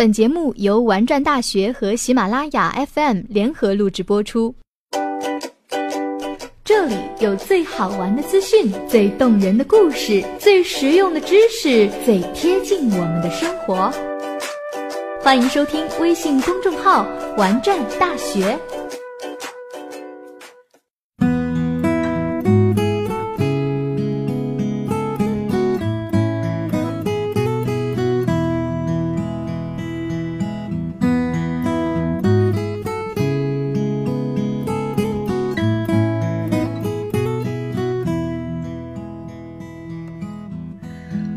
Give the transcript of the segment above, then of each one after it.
本节目由玩转大学和喜马拉雅 FM 联合录制播出。这里有最好玩的资讯、最动人的故事、最实用的知识、最贴近我们的生活。欢迎收听微信公众号“玩转大学”。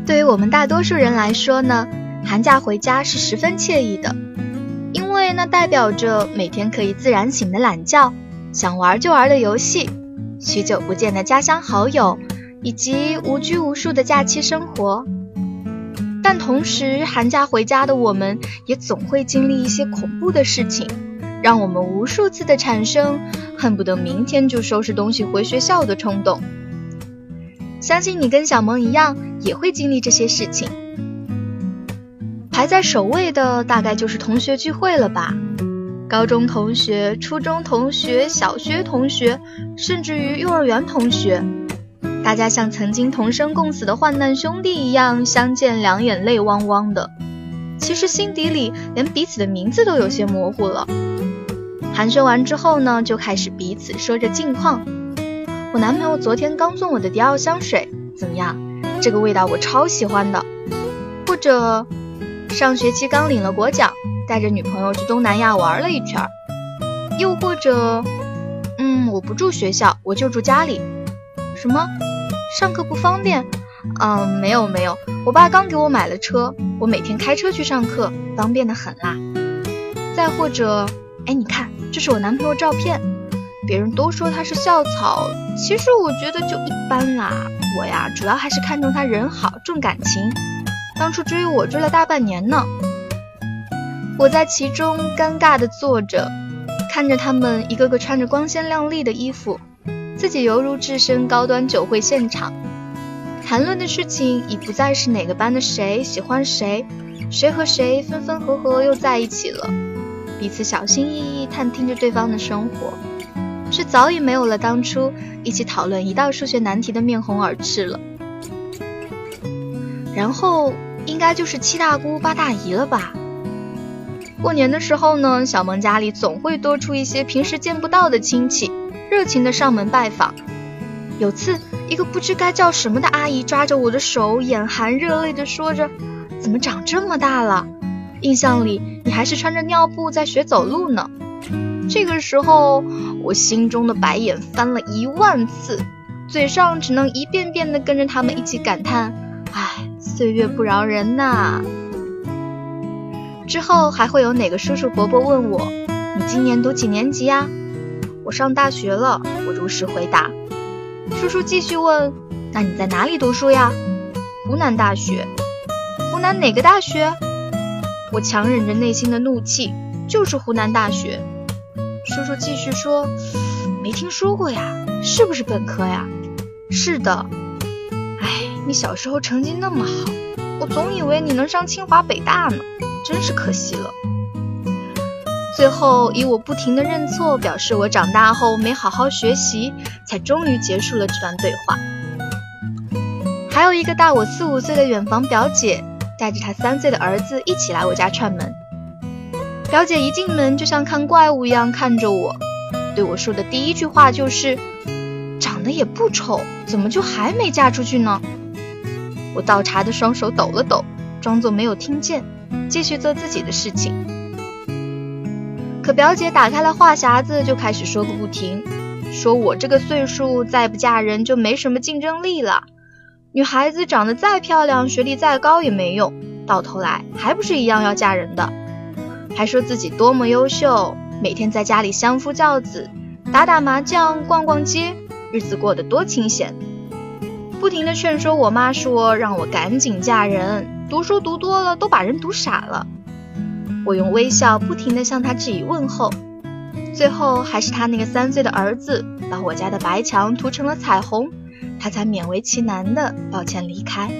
对于我们大多数人来说呢，寒假回家是十分惬意的，因为那代表着每天可以自然醒的懒觉，想玩就玩的游戏，许久不见的家乡好友，以及无拘无束的假期生活。但同时，寒假回家的我们也总会经历一些恐怖的事情，让我们无数次的产生恨不得明天就收拾东西回学校的冲动。相信你跟小萌一样，也会经历这些事情。排在首位的大概就是同学聚会了吧？高中同学、初中同学、小学同学，甚至于幼儿园同学，大家像曾经同生共死的患难兄弟一样，相见两眼泪汪汪的。其实心底里连彼此的名字都有些模糊了。寒暄完之后呢，就开始彼此说着近况。我男朋友昨天刚送我的迪奥香水，怎么样？这个味道我超喜欢的。或者，上学期刚领了国奖，带着女朋友去东南亚玩了一圈。又或者，嗯，我不住学校，我就住家里。什么？上课不方便？嗯，没有没有，我爸刚给我买了车，我每天开车去上课，方便的很啦。再或者，哎，你看，这是我男朋友照片。别人都说他是校草，其实我觉得就一般啦。我呀，主要还是看中他人好，重感情。当初追我追了大半年呢。我在其中尴尬的坐着，看着他们一个个穿着光鲜亮丽的衣服，自己犹如置身高端酒会现场。谈论的事情已不再是哪个班的谁喜欢谁，谁和谁分分合合又在一起了，彼此小心翼翼探听着对方的生活。却早已没有了当初一起讨论一道数学难题的面红耳赤了。然后应该就是七大姑八大姨了吧？过年的时候呢，小萌家里总会多出一些平时见不到的亲戚，热情的上门拜访。有次，一个不知该叫什么的阿姨抓着我的手，眼含热泪的说着：“怎么长这么大了？印象里你还是穿着尿布在学走路呢。”这个时候，我心中的白眼翻了一万次，嘴上只能一遍遍的跟着他们一起感叹：“唉，岁月不饶人呐。”之后还会有哪个叔叔伯伯问我：“你今年读几年级呀？”我上大学了，我如实回答。叔叔继续问：“那你在哪里读书呀？”湖南大学。湖南哪个大学？我强忍着内心的怒气，就是湖南大学。叔叔继续说：“没听说过呀，是不是本科呀？”“是的。”“哎，你小时候成绩那么好，我总以为你能上清华北大呢，真是可惜了。”最后以我不停的认错表示我长大后没好好学习，才终于结束了这段对话。还有一个大我四五岁的远房表姐，带着她三岁的儿子一起来我家串门。表姐一进门就像看怪物一样看着我，对我说的第一句话就是：“长得也不丑，怎么就还没嫁出去呢？”我倒茶的双手抖了抖，装作没有听见，继续做自己的事情。可表姐打开了话匣子，就开始说个不停，说我这个岁数再不嫁人就没什么竞争力了，女孩子长得再漂亮，学历再高也没用，到头来还不是一样要嫁人的。还说自己多么优秀，每天在家里相夫教子，打打麻将，逛逛街，日子过得多清闲。不停的劝说我妈说让我赶紧嫁人，读书读多了都把人读傻了。我用微笑不停的向她致以问候，最后还是他那个三岁的儿子把我家的白墙涂成了彩虹，他才勉为其难的抱歉离开。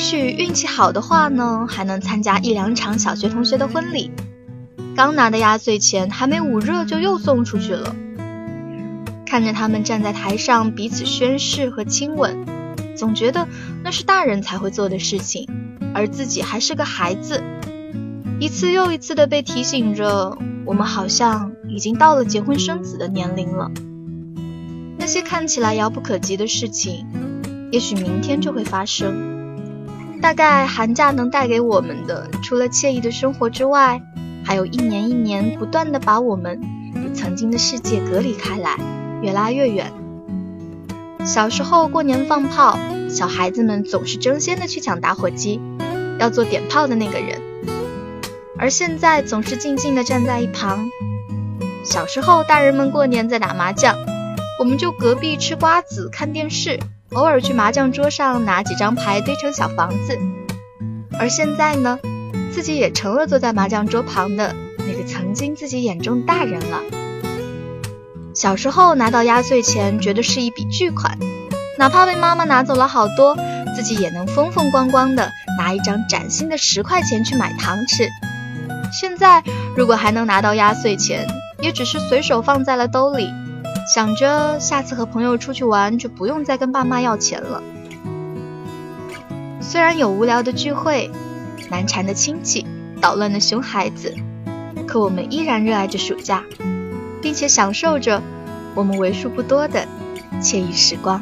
许运气好的话呢，还能参加一两场小学同学的婚礼。刚拿的压岁钱还没捂热，就又送出去了。看着他们站在台上彼此宣誓和亲吻，总觉得那是大人才会做的事情，而自己还是个孩子。一次又一次的被提醒着，我们好像已经到了结婚生子的年龄了。那些看起来遥不可及的事情，也许明天就会发生。大概寒假能带给我们的，除了惬意的生活之外，还有一年一年不断的把我们与曾经的世界隔离开来，越拉越远。小时候过年放炮，小孩子们总是争先的去抢打火机，要做点炮的那个人，而现在总是静静的站在一旁。小时候大人们过年在打麻将，我们就隔壁吃瓜子看电视。偶尔去麻将桌上拿几张牌堆成小房子，而现在呢，自己也成了坐在麻将桌旁的那个曾经自己眼中的大人了。小时候拿到压岁钱，觉得是一笔巨款，哪怕被妈妈拿走了好多，自己也能风风光光的拿一张崭新的十块钱去买糖吃。现在如果还能拿到压岁钱，也只是随手放在了兜里。想着下次和朋友出去玩，就不用再跟爸妈要钱了。虽然有无聊的聚会、难缠的亲戚、捣乱的熊孩子，可我们依然热爱着暑假，并且享受着我们为数不多的惬意时光。